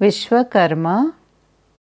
Vishwakarma